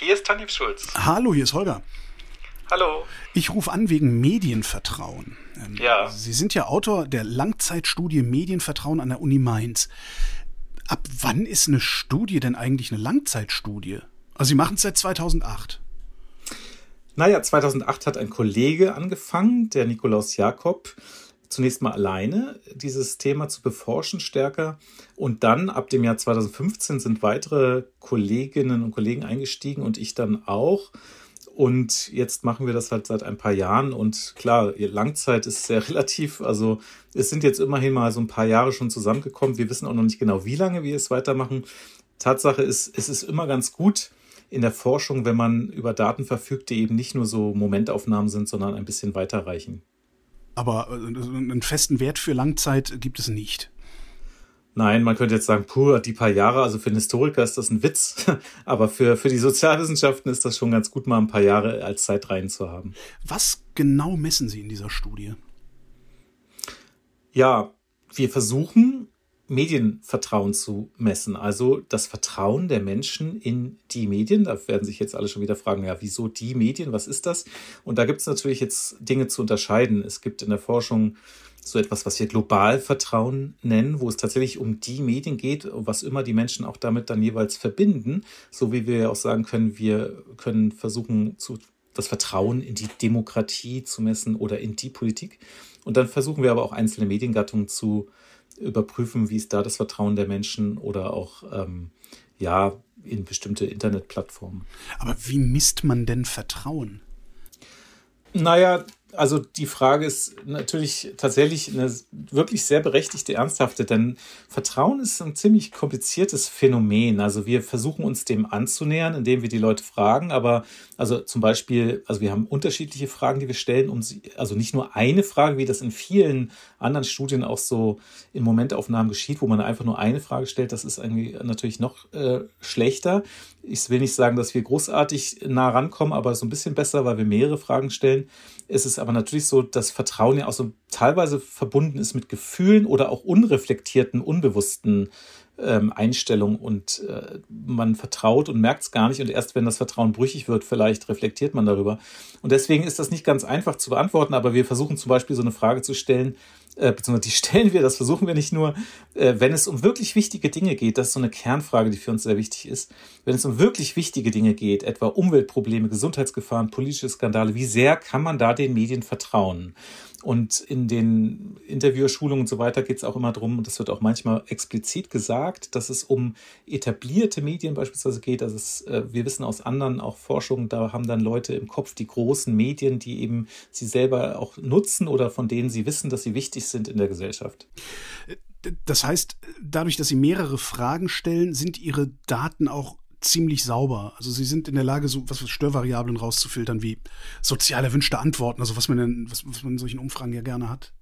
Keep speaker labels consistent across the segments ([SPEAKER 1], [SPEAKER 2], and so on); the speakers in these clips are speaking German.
[SPEAKER 1] Hier ist Tanif Schulz.
[SPEAKER 2] Hallo, hier ist Holger.
[SPEAKER 1] Hallo.
[SPEAKER 2] Ich rufe an wegen Medienvertrauen. Ähm,
[SPEAKER 1] ja.
[SPEAKER 2] Sie sind ja Autor der Langzeitstudie Medienvertrauen an der Uni Mainz. Ab wann ist eine Studie denn eigentlich eine Langzeitstudie? Also Sie machen es seit 2008.
[SPEAKER 3] Naja, 2008 hat ein Kollege angefangen, der Nikolaus Jakob, zunächst mal alleine dieses Thema zu beforschen stärker. Und dann ab dem Jahr 2015 sind weitere Kolleginnen und Kollegen eingestiegen und ich dann auch. Und jetzt machen wir das halt seit ein paar Jahren. Und klar, Langzeit ist sehr relativ. Also es sind jetzt immerhin mal so ein paar Jahre schon zusammengekommen. Wir wissen auch noch nicht genau, wie lange wir es weitermachen. Tatsache ist, es ist immer ganz gut in der Forschung, wenn man über Daten verfügt, die eben nicht nur so Momentaufnahmen sind, sondern ein bisschen weiterreichen.
[SPEAKER 2] Aber äh, einen festen Wert für Langzeit gibt es nicht.
[SPEAKER 3] Nein, man könnte jetzt sagen, puh, die paar Jahre, also für einen Historiker ist das ein Witz, aber für, für die Sozialwissenschaften ist das schon ganz gut, mal ein paar Jahre als Zeitreihen zu haben.
[SPEAKER 2] Was genau messen Sie in dieser Studie?
[SPEAKER 3] Ja, wir versuchen, Medienvertrauen zu messen, also das Vertrauen der Menschen in die Medien. Da werden sich jetzt alle schon wieder fragen, ja, wieso die Medien, was ist das? Und da gibt es natürlich jetzt Dinge zu unterscheiden. Es gibt in der Forschung so etwas, was wir Globalvertrauen nennen, wo es tatsächlich um die Medien geht, was immer die Menschen auch damit dann jeweils verbinden, so wie wir ja auch sagen können, wir können versuchen, zu, das Vertrauen in die Demokratie zu messen oder in die Politik. Und dann versuchen wir aber auch einzelne Mediengattungen zu überprüfen, wie ist da das Vertrauen der Menschen oder auch ähm, ja in bestimmte Internetplattformen.
[SPEAKER 2] Aber wie misst man denn Vertrauen?
[SPEAKER 3] Naja, also die Frage ist natürlich tatsächlich eine wirklich sehr berechtigte, ernsthafte, denn Vertrauen ist ein ziemlich kompliziertes Phänomen. Also wir versuchen uns dem anzunähern, indem wir die Leute fragen, aber also zum Beispiel, also wir haben unterschiedliche Fragen, die wir stellen, um sie, also nicht nur eine Frage, wie das in vielen anderen Studien auch so in Momentaufnahmen geschieht, wo man einfach nur eine Frage stellt, das ist irgendwie natürlich noch äh, schlechter. Ich will nicht sagen, dass wir großartig nah rankommen, aber so ein bisschen besser, weil wir mehrere Fragen stellen. Es ist aber natürlich so, dass Vertrauen ja auch so teilweise verbunden ist mit Gefühlen oder auch unreflektierten, unbewussten ähm, Einstellungen und äh, man vertraut und merkt es gar nicht und erst wenn das Vertrauen brüchig wird, vielleicht reflektiert man darüber. Und deswegen ist das nicht ganz einfach zu beantworten, aber wir versuchen zum Beispiel so eine Frage zu stellen, äh, beziehungsweise die stellen wir, das versuchen wir nicht nur, äh, wenn es um wirklich wichtige Dinge geht, das ist so eine Kernfrage, die für uns sehr wichtig ist, wenn es um wirklich wichtige Dinge geht, etwa Umweltprobleme, Gesundheitsgefahren, politische Skandale, wie sehr kann man da den Medien vertrauen? Und in den Interviewschulungen und so weiter geht es auch immer darum, und das wird auch manchmal explizit gesagt, dass es um etablierte Medien beispielsweise geht. Also es, äh, wir wissen aus anderen auch Forschungen, da haben dann Leute im Kopf die großen Medien, die eben sie selber auch nutzen oder von denen sie wissen, dass sie wichtig sind in der Gesellschaft.
[SPEAKER 2] Das heißt, dadurch, dass Sie mehrere Fragen stellen, sind Ihre Daten auch ziemlich sauber. Also sie sind in der Lage, so was für Störvariablen rauszufiltern, wie sozial erwünschte Antworten, also was man in, was, was man in solchen Umfragen ja gerne hat.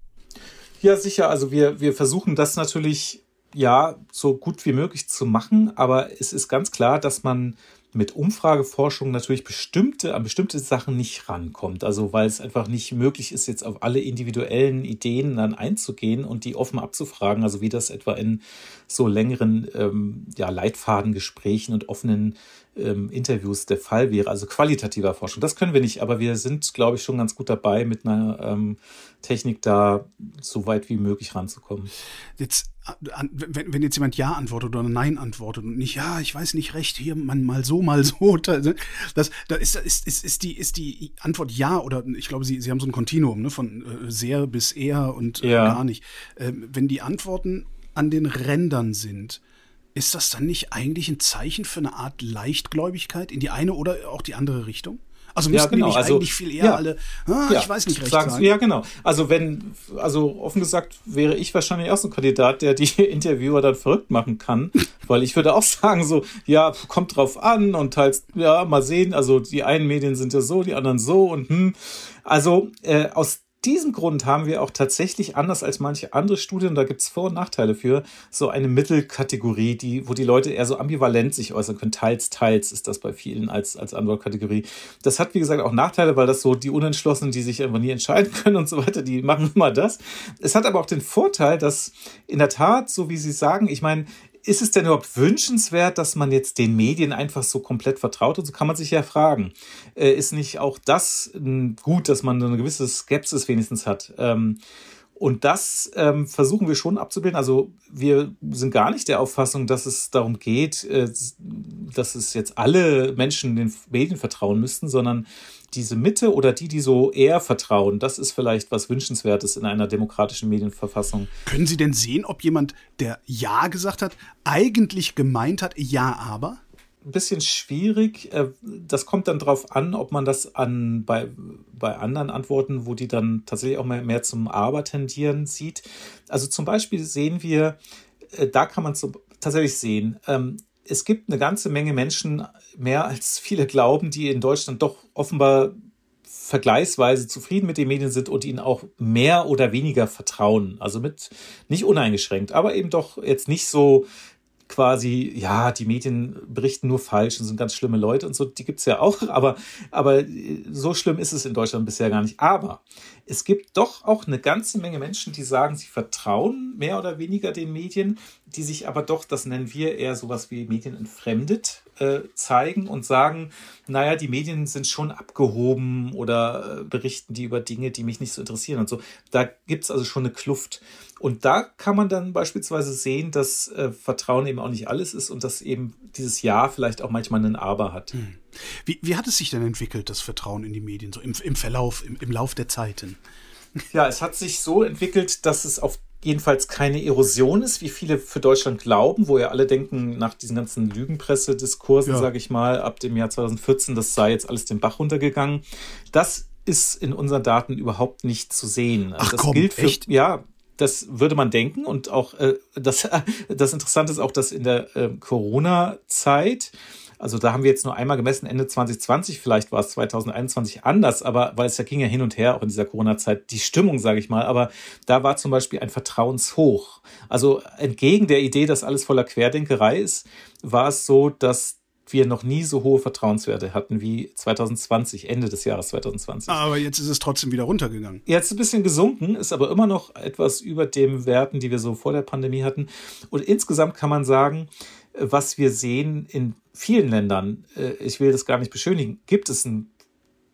[SPEAKER 3] Ja, sicher. Also wir, wir versuchen das natürlich ja so gut wie möglich zu machen, aber es ist ganz klar, dass man mit Umfrageforschung natürlich bestimmte, an bestimmte Sachen nicht rankommt. Also weil es einfach nicht möglich ist, jetzt auf alle individuellen Ideen dann einzugehen und die offen abzufragen. Also wie das etwa in so längeren ähm, ja, Leitfadengesprächen und offenen ähm, Interviews der Fall wäre, also qualitativer Forschung. Das können wir nicht, aber wir sind, glaube ich, schon ganz gut dabei, mit einer ähm, Technik da so weit wie möglich ranzukommen.
[SPEAKER 2] Jetzt, wenn, wenn jetzt jemand Ja antwortet oder Nein antwortet und nicht, ja, ich weiß nicht recht, hier man mal so, mal so, das, da ist, ist, ist, ist, die, ist die Antwort Ja oder ich glaube, Sie, Sie haben so ein Kontinuum ne, von äh, sehr bis eher und äh, ja. gar nicht. Äh, wenn die Antworten an den Rändern sind, ist das dann nicht eigentlich ein Zeichen für eine Art Leichtgläubigkeit in die eine oder auch die andere Richtung? Also müssten ja, genau. also, eigentlich viel eher ja. alle, ah, ja. ich weiß nicht recht
[SPEAKER 3] sagen. sagen. Ja, genau. Also wenn, also offen gesagt wäre ich wahrscheinlich auch so ein Kandidat, der die Interviewer dann verrückt machen kann, weil ich würde auch sagen so, ja, kommt drauf an und teils, ja, mal sehen, also die einen Medien sind ja so, die anderen so und hm. Also äh, aus diesem Grund haben wir auch tatsächlich anders als manche andere Studien, da gibt es Vor- und Nachteile für, so eine Mittelkategorie, die, wo die Leute eher so ambivalent sich äußern können. Teils, teils ist das bei vielen als, als Antwortkategorie. Das hat, wie gesagt, auch Nachteile, weil das so die Unentschlossenen, die sich einfach nie entscheiden können und so weiter, die machen immer das. Es hat aber auch den Vorteil, dass in der Tat, so wie Sie sagen, ich meine, ist es denn überhaupt wünschenswert, dass man jetzt den Medien einfach so komplett vertraut? Und so kann man sich ja fragen. Äh, ist nicht auch das äh, gut, dass man eine gewisse Skepsis wenigstens hat? Ähm, und das ähm, versuchen wir schon abzubilden. Also wir sind gar nicht der Auffassung, dass es darum geht, äh, dass es jetzt alle Menschen den Medien vertrauen müssten, sondern diese Mitte oder die, die so eher vertrauen, das ist vielleicht was Wünschenswertes in einer demokratischen Medienverfassung.
[SPEAKER 2] Können Sie denn sehen, ob jemand, der Ja gesagt hat, eigentlich gemeint hat, ja, aber?
[SPEAKER 3] Ein bisschen schwierig. Äh, das kommt dann darauf an, ob man das an bei, bei anderen Antworten, wo die dann tatsächlich auch mehr, mehr zum Aber tendieren, sieht. Also zum Beispiel sehen wir, äh, da kann man so tatsächlich sehen, ähm, es gibt eine ganze Menge Menschen, mehr als viele glauben, die in Deutschland doch offenbar vergleichsweise zufrieden mit den Medien sind und ihnen auch mehr oder weniger vertrauen. Also mit nicht uneingeschränkt, aber eben doch jetzt nicht so quasi, ja, die Medien berichten nur falsch und sind ganz schlimme Leute und so, die gibt's ja auch, aber, aber so schlimm ist es in Deutschland bisher gar nicht. Aber es gibt doch auch eine ganze Menge Menschen, die sagen, sie vertrauen mehr oder weniger den Medien, die sich aber doch, das nennen wir eher sowas wie Medien entfremdet, äh, zeigen und sagen, naja, die Medien sind schon abgehoben oder äh, berichten die über Dinge, die mich nicht so interessieren und so. Da gibt's also schon eine Kluft. Und da kann man dann beispielsweise sehen, dass äh, Vertrauen eben auch nicht alles ist und dass eben dieses Ja vielleicht auch manchmal einen Aber hat. Hm.
[SPEAKER 2] Wie, wie hat es sich denn entwickelt, das Vertrauen in die Medien, so im, im Verlauf, im, im Lauf der Zeiten?
[SPEAKER 3] Ja, es hat sich so entwickelt, dass es auf jedenfalls keine Erosion ist, wie viele für Deutschland glauben, wo ja alle denken, nach diesen ganzen Lügenpressediskursen, ja. sage ich mal, ab dem Jahr 2014, das sei jetzt alles den Bach runtergegangen. Das ist in unseren Daten überhaupt nicht zu sehen.
[SPEAKER 2] Also Ach
[SPEAKER 3] das
[SPEAKER 2] komm,
[SPEAKER 3] gilt für,
[SPEAKER 2] echt?
[SPEAKER 3] ja, das würde man denken und auch äh, das, das Interessante ist auch, dass in der äh, Corona-Zeit also da haben wir jetzt nur einmal gemessen, Ende 2020, vielleicht war es 2021 anders, aber weil es ja ging ja hin und her auch in dieser Corona-Zeit, die Stimmung, sage ich mal, aber da war zum Beispiel ein Vertrauenshoch. Also entgegen der Idee, dass alles voller Querdenkerei ist, war es so, dass wir noch nie so hohe Vertrauenswerte hatten wie 2020, Ende des Jahres 2020.
[SPEAKER 2] Aber jetzt ist es trotzdem wieder runtergegangen.
[SPEAKER 3] Jetzt ein bisschen gesunken, ist aber immer noch etwas über den Werten, die wir so vor der Pandemie hatten. Und insgesamt kann man sagen, was wir sehen in vielen Ländern, äh, ich will das gar nicht beschönigen, gibt es ein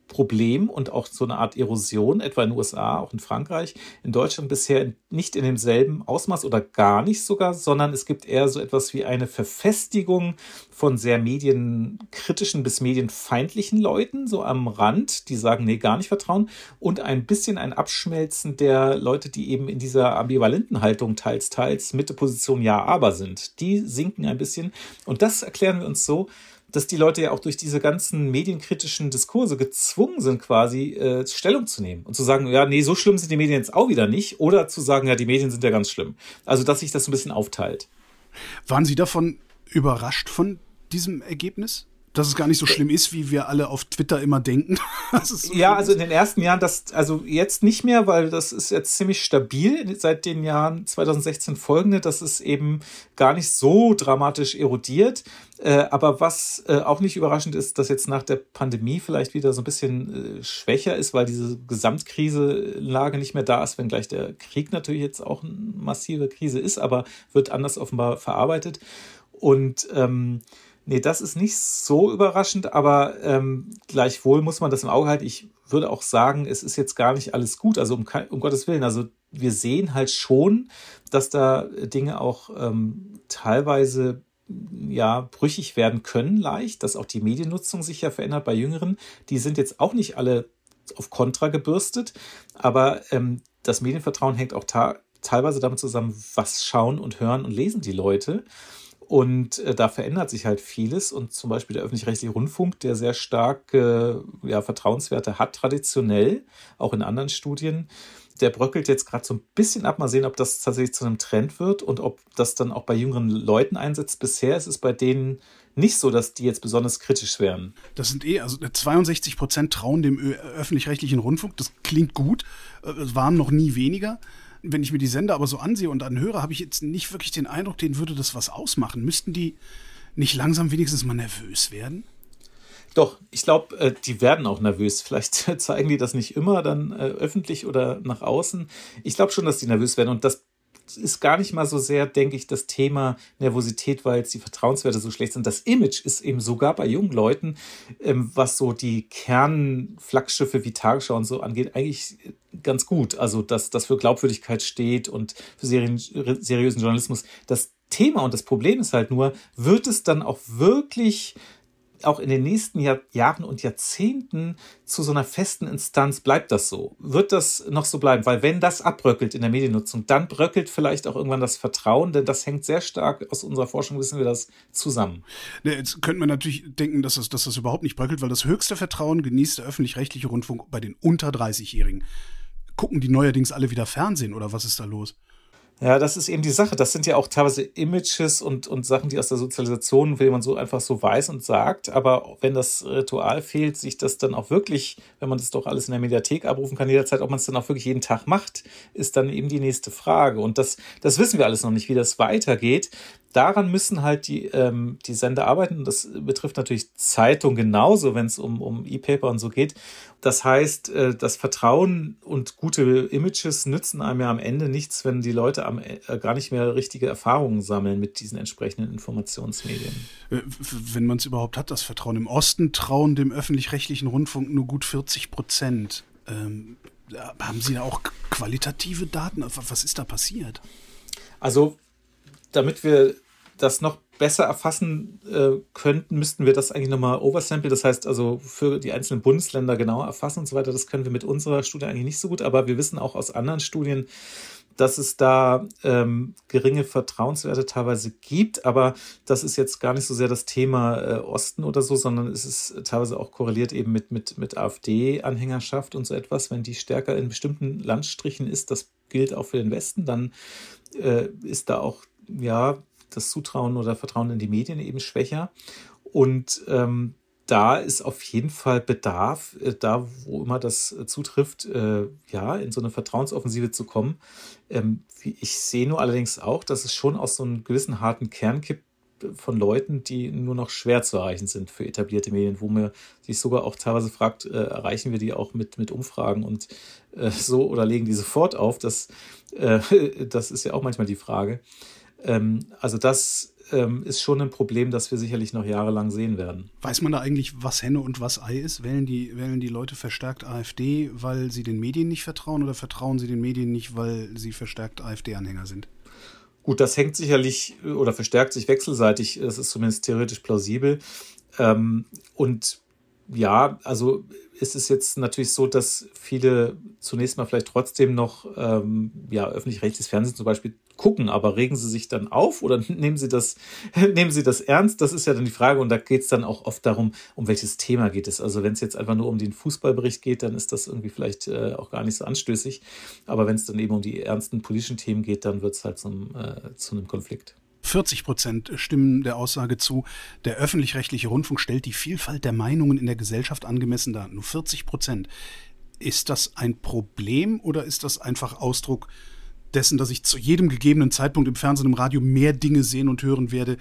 [SPEAKER 3] Problem und auch so eine Art Erosion, etwa in den USA, auch in Frankreich, in Deutschland bisher nicht in demselben Ausmaß oder gar nicht sogar, sondern es gibt eher so etwas wie eine Verfestigung von sehr medienkritischen bis medienfeindlichen Leuten, so am Rand, die sagen, nee, gar nicht vertrauen, und ein bisschen ein Abschmelzen der Leute, die eben in dieser ambivalenten Haltung teils, teils Mitteposition ja, aber sind. Die sinken ein bisschen und das erklären wir uns so, dass die Leute ja auch durch diese ganzen medienkritischen Diskurse gezwungen sind, quasi äh, Stellung zu nehmen und zu sagen, ja, nee, so schlimm sind die Medien jetzt auch wieder nicht, oder zu sagen, ja, die Medien sind ja ganz schlimm. Also, dass sich das ein bisschen aufteilt.
[SPEAKER 2] Waren Sie davon überrascht von diesem Ergebnis? Dass es gar nicht so schlimm ist, wie wir alle auf Twitter immer denken.
[SPEAKER 3] so ja, also in den ersten Jahren, das, also jetzt nicht mehr, weil das ist jetzt ziemlich stabil seit den Jahren 2016 folgende, dass es eben gar nicht so dramatisch erodiert. Äh, aber was äh, auch nicht überraschend ist, dass jetzt nach der Pandemie vielleicht wieder so ein bisschen äh, schwächer ist, weil diese Gesamtkrise-Lage nicht mehr da ist, wenngleich der Krieg natürlich jetzt auch eine massive Krise ist, aber wird anders offenbar verarbeitet. Und ähm, Nee, das ist nicht so überraschend, aber ähm, gleichwohl muss man das im Auge halten. Ich würde auch sagen, es ist jetzt gar nicht alles gut, also um, um Gottes Willen. Also wir sehen halt schon, dass da Dinge auch ähm, teilweise ja brüchig werden können leicht, dass auch die Mediennutzung sich ja verändert bei Jüngeren. Die sind jetzt auch nicht alle auf Kontra gebürstet, aber ähm, das Medienvertrauen hängt auch teilweise damit zusammen, was schauen und hören und lesen die Leute. Und äh, da verändert sich halt vieles. Und zum Beispiel der öffentlich-rechtliche Rundfunk, der sehr starke äh, ja, Vertrauenswerte hat, traditionell, auch in anderen Studien, der bröckelt jetzt gerade so ein bisschen ab. Mal sehen, ob das tatsächlich zu einem Trend wird und ob das dann auch bei jüngeren Leuten einsetzt. Bisher ist es bei denen nicht so, dass die jetzt besonders kritisch wären.
[SPEAKER 2] Das sind eh, also 62 Prozent trauen dem öffentlich-rechtlichen Rundfunk. Das klingt gut. Äh, es waren noch nie weniger wenn ich mir die Sender aber so ansehe und anhöre, habe ich jetzt nicht wirklich den Eindruck, denen würde das was ausmachen. Müssten die nicht langsam wenigstens mal nervös werden?
[SPEAKER 3] Doch, ich glaube, äh, die werden auch nervös. Vielleicht zeigen die das nicht immer dann äh, öffentlich oder nach außen. Ich glaube schon, dass die nervös werden. Und das ist gar nicht mal so sehr, denke ich, das Thema Nervosität, weil jetzt die Vertrauenswerte so schlecht sind. Das Image ist eben sogar bei jungen Leuten, ähm, was so die Kernflaggschiffe wie Tagesschau und so angeht, eigentlich ganz gut. Also, dass das für Glaubwürdigkeit steht und für seriösen Journalismus. Das Thema und das Problem ist halt nur, wird es dann auch wirklich auch in den nächsten Jahr, Jahren und Jahrzehnten zu so einer festen Instanz bleibt das so? Wird das noch so bleiben? Weil wenn das abbröckelt in der Mediennutzung, dann bröckelt vielleicht auch irgendwann das Vertrauen, denn das hängt sehr stark aus unserer Forschung, wissen wir das, zusammen.
[SPEAKER 2] Jetzt könnte man natürlich denken, dass das, dass das überhaupt nicht bröckelt, weil das höchste Vertrauen genießt der öffentlich-rechtliche Rundfunk bei den unter 30-Jährigen. Gucken die neuerdings alle wieder Fernsehen oder was ist da los?
[SPEAKER 3] Ja, das ist eben die Sache. Das sind ja auch teilweise Images und, und Sachen, die aus der Sozialisation, wie man so einfach so weiß und sagt. Aber wenn das Ritual fehlt, sich das dann auch wirklich, wenn man das doch alles in der Mediathek abrufen kann, jederzeit, ob man es dann auch wirklich jeden Tag macht, ist dann eben die nächste Frage. Und das, das wissen wir alles noch nicht, wie das weitergeht daran müssen halt die, ähm, die Sender arbeiten. Das betrifft natürlich Zeitung genauso, wenn es um, um E-Paper und so geht. Das heißt, äh, das Vertrauen und gute Images nützen einem ja am Ende nichts, wenn die Leute am, äh, gar nicht mehr richtige Erfahrungen sammeln mit diesen entsprechenden Informationsmedien.
[SPEAKER 2] Äh, wenn man es überhaupt hat, das Vertrauen. Im Osten trauen dem öffentlich-rechtlichen Rundfunk nur gut 40 Prozent. Ähm, haben Sie da auch qualitative Daten? Was ist da passiert?
[SPEAKER 3] Also, damit wir das noch besser erfassen äh, könnten, müssten wir das eigentlich nochmal oversample. Das heißt also für die einzelnen Bundesländer genauer erfassen und so weiter. Das können wir mit unserer Studie eigentlich nicht so gut, aber wir wissen auch aus anderen Studien, dass es da ähm, geringe Vertrauenswerte teilweise gibt, aber das ist jetzt gar nicht so sehr das Thema äh, Osten oder so, sondern es ist teilweise auch korreliert eben mit, mit, mit AfD-Anhängerschaft und so etwas. Wenn die stärker in bestimmten Landstrichen ist, das gilt auch für den Westen, dann äh, ist da auch ja das Zutrauen oder Vertrauen in die Medien eben schwächer. Und ähm, da ist auf jeden Fall Bedarf, äh, da wo immer das äh, zutrifft, äh, ja, in so eine Vertrauensoffensive zu kommen. Ähm, ich sehe nur allerdings auch, dass es schon aus so einem gewissen harten Kern gibt von Leuten, die nur noch schwer zu erreichen sind für etablierte Medien, wo man sich sogar auch teilweise fragt, äh, erreichen wir die auch mit, mit Umfragen und äh, so oder legen die sofort auf? Das, äh, das ist ja auch manchmal die Frage. Ähm, also das ähm, ist schon ein Problem, das wir sicherlich noch jahrelang sehen werden.
[SPEAKER 2] Weiß man da eigentlich, was Henne und was Ei ist? Wählen die, wählen die Leute verstärkt AfD, weil sie den Medien nicht vertrauen oder vertrauen sie den Medien nicht, weil sie verstärkt AfD-Anhänger sind?
[SPEAKER 3] Gut, das hängt sicherlich oder verstärkt sich wechselseitig. Das ist zumindest theoretisch plausibel. Ähm, und ja, also ist es jetzt natürlich so, dass viele zunächst mal vielleicht trotzdem noch ja, öffentlich-rechtliches Fernsehen zum Beispiel gucken, aber regen sie sich dann auf oder nehmen sie das, nehmen sie das ernst? Das ist ja dann die Frage und da geht es dann auch oft darum, um welches Thema geht es. Also wenn es jetzt einfach nur um den Fußballbericht geht, dann ist das irgendwie vielleicht äh, auch gar nicht so anstößig. Aber wenn es dann eben um die ernsten politischen Themen geht, dann wird es halt zum, äh, zu einem Konflikt.
[SPEAKER 2] 40 Prozent stimmen der Aussage zu, der öffentlich-rechtliche Rundfunk stellt die Vielfalt der Meinungen in der Gesellschaft angemessen dar. Nur 40 Prozent. Ist das ein Problem oder ist das einfach Ausdruck dessen, dass ich zu jedem gegebenen Zeitpunkt im Fernsehen, im Radio mehr Dinge sehen und hören werde,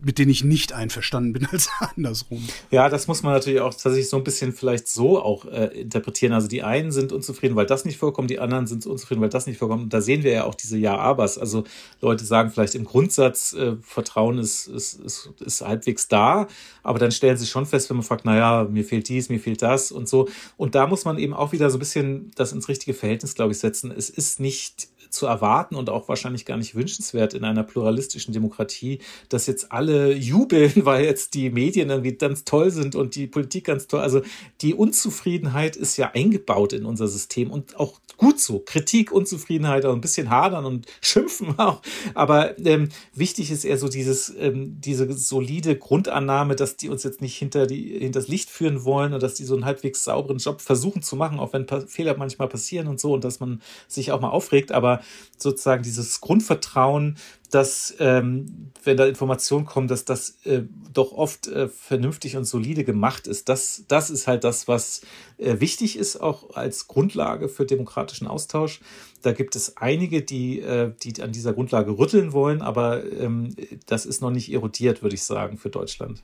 [SPEAKER 2] mit denen ich nicht einverstanden bin als andersrum.
[SPEAKER 3] Ja, das muss man natürlich auch tatsächlich so ein bisschen vielleicht so auch äh, interpretieren. Also die einen sind unzufrieden, weil das nicht vorkommt, die anderen sind unzufrieden, weil das nicht vorkommt. Und da sehen wir ja auch diese Ja-Abers. Also Leute sagen vielleicht im Grundsatz, äh, Vertrauen ist, ist, ist, ist halbwegs da, aber dann stellen sie schon fest, wenn man fragt, naja, mir fehlt dies, mir fehlt das und so. Und da muss man eben auch wieder so ein bisschen das ins richtige Verhältnis, glaube ich, setzen. Es ist nicht zu erwarten und auch wahrscheinlich gar nicht wünschenswert in einer pluralistischen Demokratie, dass jetzt alle jubeln, weil jetzt die Medien irgendwie ganz toll sind und die Politik ganz toll. Also die Unzufriedenheit ist ja eingebaut in unser System und auch gut so. Kritik, Unzufriedenheit, auch ein bisschen hadern und schimpfen auch. Aber ähm, wichtig ist eher so dieses, ähm, diese solide Grundannahme, dass die uns jetzt nicht hinter die, hinter das Licht führen wollen und dass die so einen halbwegs sauberen Job versuchen zu machen, auch wenn Fehler manchmal passieren und so und dass man sich auch mal aufregt. Aber sozusagen dieses Grundvertrauen, dass, ähm, wenn da Informationen kommen, dass das äh, doch oft äh, vernünftig und solide gemacht ist. Das, das ist halt das, was äh, wichtig ist, auch als Grundlage für demokratischen Austausch. Da gibt es einige, die, äh, die an dieser Grundlage rütteln wollen, aber ähm, das ist noch nicht erodiert, würde ich sagen, für Deutschland.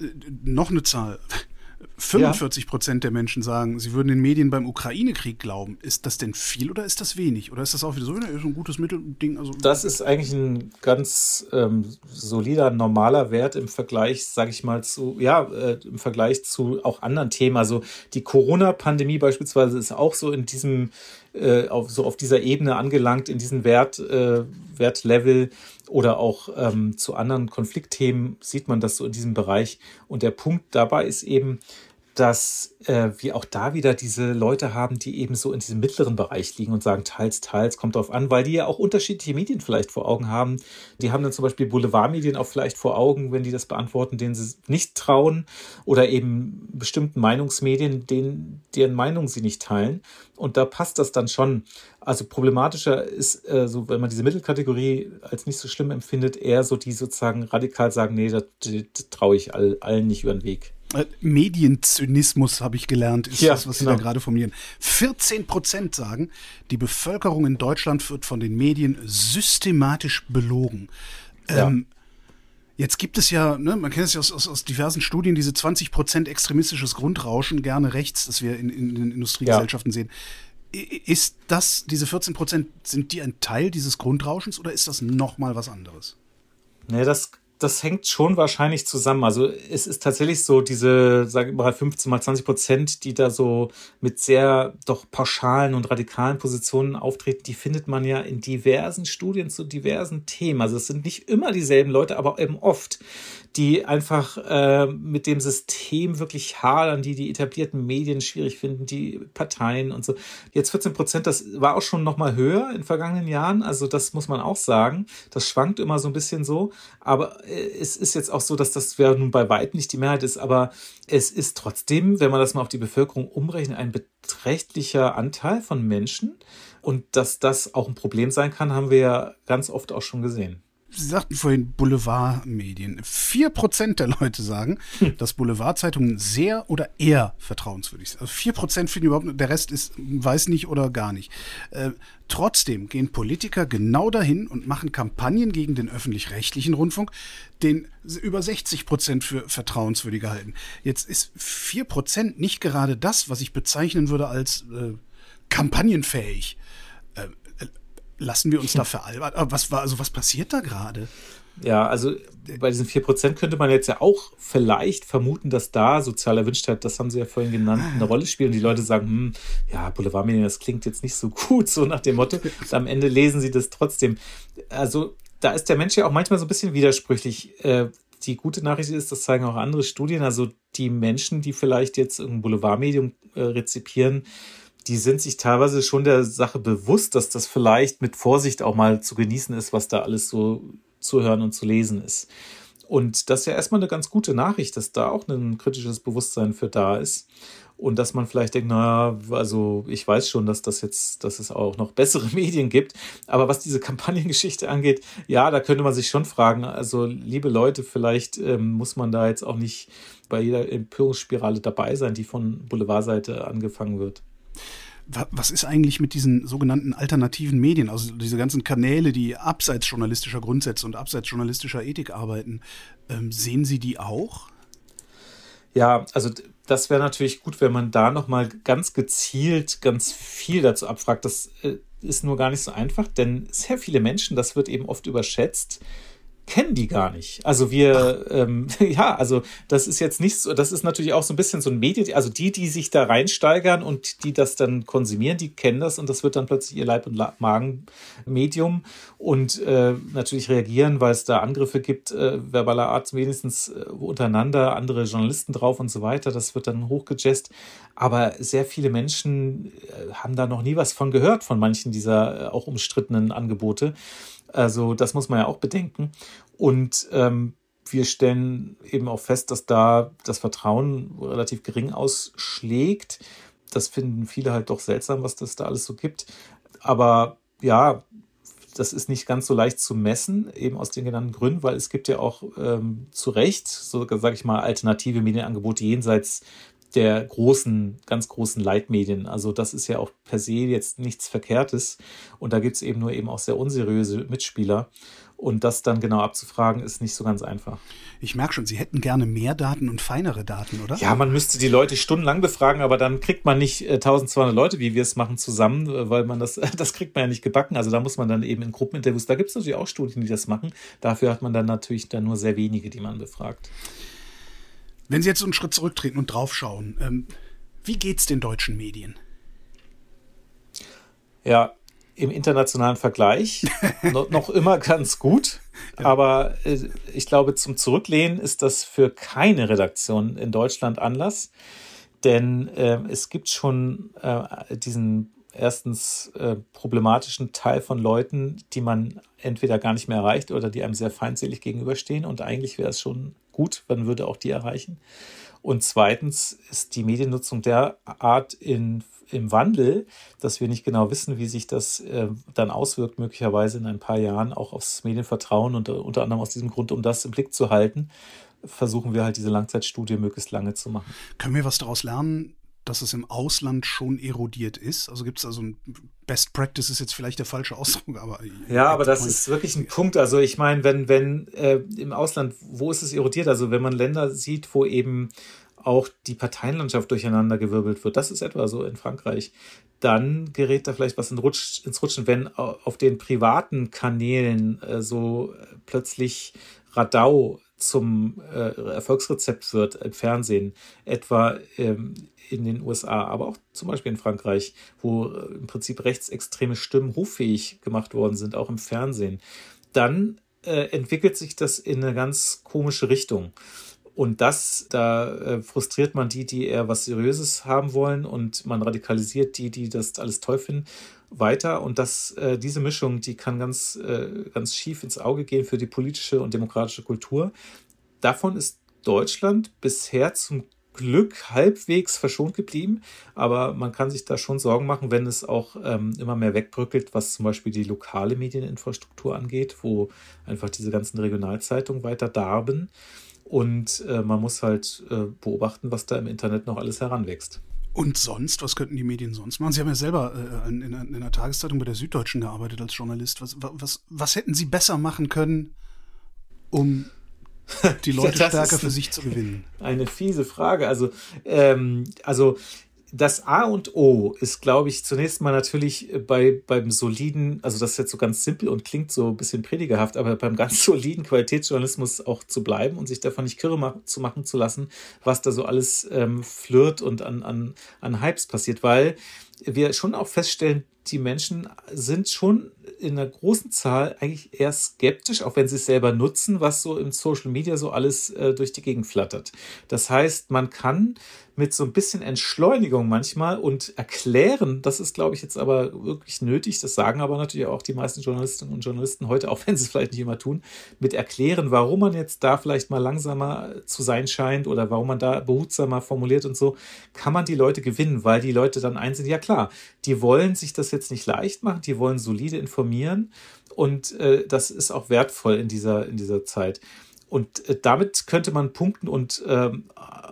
[SPEAKER 2] Äh, noch eine Zahl. 45 Prozent der Menschen sagen, sie würden den Medien beim Ukraine-Krieg glauben. Ist das denn viel oder ist das wenig? Oder ist das auch wieder so ein gutes Mittelding?
[SPEAKER 3] Also das ist eigentlich ein ganz ähm, solider, normaler Wert im Vergleich, sage ich mal, zu, ja, äh, im Vergleich zu auch anderen Themen. Also die Corona-Pandemie beispielsweise ist auch so in diesem, äh, auf, so auf dieser Ebene angelangt, in diesem Wert, äh, Wertlevel oder auch ähm, zu anderen Konfliktthemen sieht man das so in diesem Bereich. Und der Punkt dabei ist eben, dass äh, wir auch da wieder diese Leute haben, die eben so in diesem mittleren Bereich liegen und sagen, teils, teils, kommt drauf an, weil die ja auch unterschiedliche Medien vielleicht vor Augen haben. Die haben dann zum Beispiel Boulevardmedien auch vielleicht vor Augen, wenn die das beantworten, denen sie nicht trauen oder eben bestimmten Meinungsmedien, denen, deren Meinung sie nicht teilen. Und da passt das dann schon. Also problematischer ist, äh, so, wenn man diese Mittelkategorie als nicht so schlimm empfindet, eher so die sozusagen radikal sagen, nee, das, das traue ich all, allen nicht über den Weg.
[SPEAKER 2] Äh, Medienzynismus habe ich gelernt, ist ja, das, was Sie genau. da gerade formulieren. 14 Prozent sagen, die Bevölkerung in Deutschland wird von den Medien systematisch belogen. Ja. Ähm, jetzt gibt es ja, ne, man kennt es ja aus, aus, aus diversen Studien, diese 20 Prozent extremistisches Grundrauschen, gerne rechts, das wir in, in den Industriegesellschaften ja. sehen. Ist das, diese 14 Prozent, sind die ein Teil dieses Grundrauschens oder ist das nochmal was anderes?
[SPEAKER 3] Nee, das das hängt schon wahrscheinlich zusammen. Also es ist tatsächlich so diese, sage ich mal, 15 mal 20 Prozent, die da so mit sehr doch pauschalen und radikalen Positionen auftreten, die findet man ja in diversen Studien zu diversen Themen. Also es sind nicht immer dieselben Leute, aber eben oft die einfach äh, mit dem System wirklich hadern, die die etablierten Medien schwierig finden, die Parteien und so. Jetzt 14 Prozent, das war auch schon noch mal höher in vergangenen Jahren. Also das muss man auch sagen. Das schwankt immer so ein bisschen so. Aber es ist jetzt auch so, dass das ja nun bei weitem nicht die Mehrheit ist. Aber es ist trotzdem, wenn man das mal auf die Bevölkerung umrechnet, ein beträchtlicher Anteil von Menschen. Und dass das auch ein Problem sein kann, haben wir ja ganz oft auch schon gesehen.
[SPEAKER 2] Sie sagten vorhin Boulevardmedien. Vier Prozent der Leute sagen, hm. dass Boulevardzeitungen sehr oder eher vertrauenswürdig sind. Also vier Prozent finden überhaupt, der Rest ist weiß nicht oder gar nicht. Äh, trotzdem gehen Politiker genau dahin und machen Kampagnen gegen den öffentlich-rechtlichen Rundfunk, den über 60 Prozent für vertrauenswürdig halten. Jetzt ist vier Prozent nicht gerade das, was ich bezeichnen würde als äh, kampagnenfähig lassen wir uns da veralbern? Was war, also was passiert da gerade?
[SPEAKER 3] Ja, also bei diesen 4% könnte man jetzt ja auch vielleicht vermuten, dass da sozial Erwünschtheit, das haben Sie ja vorhin genannt, eine Rolle spielt und die Leute sagen, hm, ja, Boulevardmedien, das klingt jetzt nicht so gut, so nach dem Motto. Und am Ende lesen sie das trotzdem. Also da ist der Mensch ja auch manchmal so ein bisschen widersprüchlich. Äh, die gute Nachricht ist, das zeigen auch andere Studien, also die Menschen, die vielleicht jetzt ein Boulevardmedium äh, rezipieren, die sind sich teilweise schon der Sache bewusst, dass das vielleicht mit Vorsicht auch mal zu genießen ist, was da alles so zu hören und zu lesen ist. Und das ist ja erstmal eine ganz gute Nachricht, dass da auch ein kritisches Bewusstsein für da ist. Und dass man vielleicht denkt, naja, also ich weiß schon, dass das jetzt, dass es auch noch bessere Medien gibt. Aber was diese Kampagnengeschichte angeht, ja, da könnte man sich schon fragen. Also, liebe Leute, vielleicht ähm, muss man da jetzt auch nicht bei jeder Empörungsspirale dabei sein, die von Boulevardseite angefangen wird
[SPEAKER 2] was ist eigentlich mit diesen sogenannten alternativen Medien, also diese ganzen Kanäle, die abseits journalistischer Grundsätze und abseits journalistischer Ethik arbeiten? Ähm, sehen Sie die auch?
[SPEAKER 3] Ja, also das wäre natürlich gut, wenn man da nochmal ganz gezielt ganz viel dazu abfragt. Das äh, ist nur gar nicht so einfach, denn sehr viele Menschen, das wird eben oft überschätzt, kennen die gar nicht. Also wir, ähm, ja, also das ist jetzt nicht so, das ist natürlich auch so ein bisschen so ein Medien, also die, die sich da reinsteigern und die das dann konsumieren, die kennen das und das wird dann plötzlich ihr Leib- und Magenmedium und äh, natürlich reagieren, weil es da Angriffe gibt, äh, verbaler Art, wenigstens äh, untereinander, andere Journalisten drauf und so weiter. Das wird dann hochgejazzt. Aber sehr viele Menschen äh, haben da noch nie was von gehört, von manchen dieser äh, auch umstrittenen Angebote. Also das muss man ja auch bedenken. Und ähm, wir stellen eben auch fest, dass da das Vertrauen relativ gering ausschlägt. Das finden viele halt doch seltsam, was das da alles so gibt. Aber ja, das ist nicht ganz so leicht zu messen, eben aus den genannten Gründen, weil es gibt ja auch ähm, zu Recht, so sage ich mal, alternative Medienangebote jenseits der großen, ganz großen Leitmedien. Also das ist ja auch per se jetzt nichts Verkehrtes. Und da gibt es eben nur eben auch sehr unseriöse Mitspieler. Und das dann genau abzufragen, ist nicht so ganz einfach.
[SPEAKER 2] Ich merke schon, Sie hätten gerne mehr Daten und feinere Daten, oder?
[SPEAKER 3] Ja, man müsste die Leute stundenlang befragen, aber dann kriegt man nicht äh, 1200 Leute, wie wir es machen, zusammen, äh, weil man das, das kriegt man ja nicht gebacken. Also da muss man dann eben in Gruppeninterviews, da gibt es natürlich auch Studien, die das machen. Dafür hat man dann natürlich dann nur sehr wenige, die man befragt.
[SPEAKER 2] Wenn Sie jetzt einen Schritt zurücktreten und draufschauen, ähm, wie geht's den deutschen Medien?
[SPEAKER 3] Ja, im internationalen Vergleich no, noch immer ganz gut. Ja. Aber äh, ich glaube, zum Zurücklehnen ist das für keine Redaktion in Deutschland Anlass. Denn äh, es gibt schon äh, diesen erstens äh, problematischen Teil von Leuten, die man entweder gar nicht mehr erreicht oder die einem sehr feindselig gegenüberstehen. Und eigentlich wäre es schon gut, man würde auch die erreichen. Und zweitens ist die Mediennutzung derart in, im Wandel, dass wir nicht genau wissen, wie sich das äh, dann auswirkt, möglicherweise in ein paar Jahren auch aufs Medienvertrauen und uh, unter anderem aus diesem Grund, um das im Blick zu halten, versuchen wir halt diese Langzeitstudie möglichst lange zu machen.
[SPEAKER 2] Können wir was daraus lernen, dass es im Ausland schon erodiert ist? Also gibt es also ein Best Practice ist jetzt vielleicht der falsche Ausdruck, aber
[SPEAKER 3] ja, aber das ist wirklich ein Punkt. Also ich meine, wenn wenn äh, im Ausland, wo ist es erodiert? Also wenn man Länder sieht, wo eben auch die Parteienlandschaft durcheinander gewirbelt wird, das ist etwa so in Frankreich, dann gerät da vielleicht was in Rutsch, ins Rutschen, wenn auf den privaten Kanälen äh, so plötzlich Radau zum äh, Erfolgsrezept wird im Fernsehen, etwa ähm, in den USA, aber auch zum Beispiel in Frankreich, wo äh, im Prinzip rechtsextreme Stimmen hoffähig gemacht worden sind, auch im Fernsehen, dann äh, entwickelt sich das in eine ganz komische Richtung. Und das, da äh, frustriert man die, die eher was Seriöses haben wollen und man radikalisiert die, die das alles toll finden, weiter. Und das, äh, diese Mischung, die kann ganz, äh, ganz schief ins Auge gehen für die politische und demokratische Kultur. Davon ist Deutschland bisher zum Glück halbwegs verschont geblieben, aber man kann sich da schon Sorgen machen, wenn es auch ähm, immer mehr wegbröckelt, was zum Beispiel die lokale Medieninfrastruktur angeht, wo einfach diese ganzen Regionalzeitungen weiter darben. Und äh, man muss halt äh, beobachten, was da im Internet noch alles heranwächst.
[SPEAKER 2] Und sonst, was könnten die Medien sonst machen? Sie haben ja selber äh, in, in, in, der Tageszeitung bei der Süddeutschen gearbeitet als Journalist. Was, was, was hätten Sie besser machen können, um die Leute stärker für sich zu gewinnen?
[SPEAKER 3] Eine fiese Frage. Also, ähm, also das A und O ist, glaube ich, zunächst mal natürlich bei, beim soliden, also das ist jetzt so ganz simpel und klingt so ein bisschen predigerhaft, aber beim ganz soliden Qualitätsjournalismus auch zu bleiben und sich davon nicht kirre ma zu machen zu lassen, was da so alles ähm, flirt und an, an, an Hypes passiert, weil wir schon auch feststellen, die Menschen sind schon in einer großen Zahl eigentlich eher skeptisch, auch wenn sie es selber nutzen, was so im Social Media so alles äh, durch die Gegend flattert. Das heißt, man kann mit so ein bisschen Entschleunigung manchmal und erklären, das ist, glaube ich, jetzt aber wirklich nötig, das sagen aber natürlich auch die meisten Journalistinnen und Journalisten heute, auch wenn sie es vielleicht nicht immer tun, mit erklären, warum man jetzt da vielleicht mal langsamer zu sein scheint oder warum man da behutsamer formuliert und so, kann man die Leute gewinnen, weil die Leute dann einsehen, ja klar, die wollen sich das jetzt nicht leicht machen, die wollen solide informieren und äh, das ist auch wertvoll in dieser, in dieser Zeit. Und äh, damit könnte man punkten und, ähm,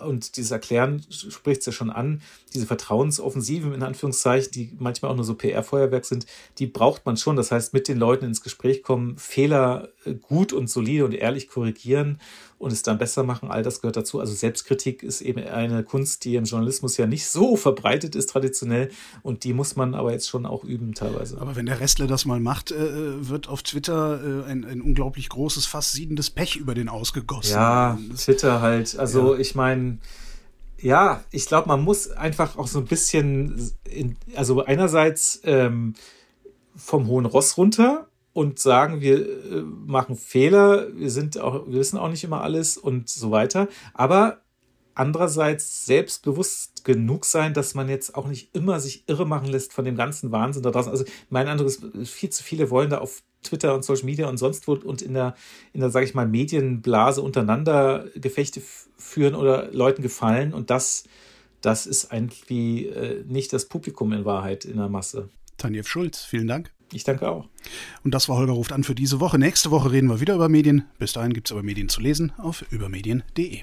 [SPEAKER 3] und dieses Erklären spricht es ja schon an, diese Vertrauensoffensiven in Anführungszeichen, die manchmal auch nur so PR-Feuerwerk sind, die braucht man schon. Das heißt, mit den Leuten ins Gespräch kommen, Fehler äh, gut und solide und ehrlich korrigieren und es dann besser machen, all das gehört dazu. Also Selbstkritik ist eben eine Kunst, die im Journalismus ja nicht so verbreitet ist traditionell und die muss man aber jetzt schon auch üben teilweise.
[SPEAKER 2] Aber wenn der Restler das mal macht, äh, wird auf Twitter äh, ein, ein unglaublich großes, fast siedendes Pech über den ausgegossen.
[SPEAKER 3] Ja, Twitter halt. Also ja. ich meine, ja, ich glaube, man muss einfach auch so ein bisschen, in, also einerseits ähm, vom hohen Ross runter und sagen, wir äh, machen Fehler, wir sind auch, wir wissen auch nicht immer alles und so weiter. Aber andererseits selbstbewusst genug sein, dass man jetzt auch nicht immer sich irre machen lässt von dem ganzen Wahnsinn da draußen. Also mein Eindruck ist, viel zu viele wollen da auf Twitter und Social Media und sonst wo und in der, in der, sage ich mal, Medienblase untereinander Gefechte führen oder Leuten gefallen und das, das ist eigentlich äh, nicht das Publikum in Wahrheit in der Masse.
[SPEAKER 2] Tanjev Schulz, vielen Dank.
[SPEAKER 3] Ich danke auch.
[SPEAKER 2] Und das war Holger ruft an für diese Woche. Nächste Woche reden wir wieder über Medien. Bis dahin gibt es aber Medien zu lesen auf übermedien.de.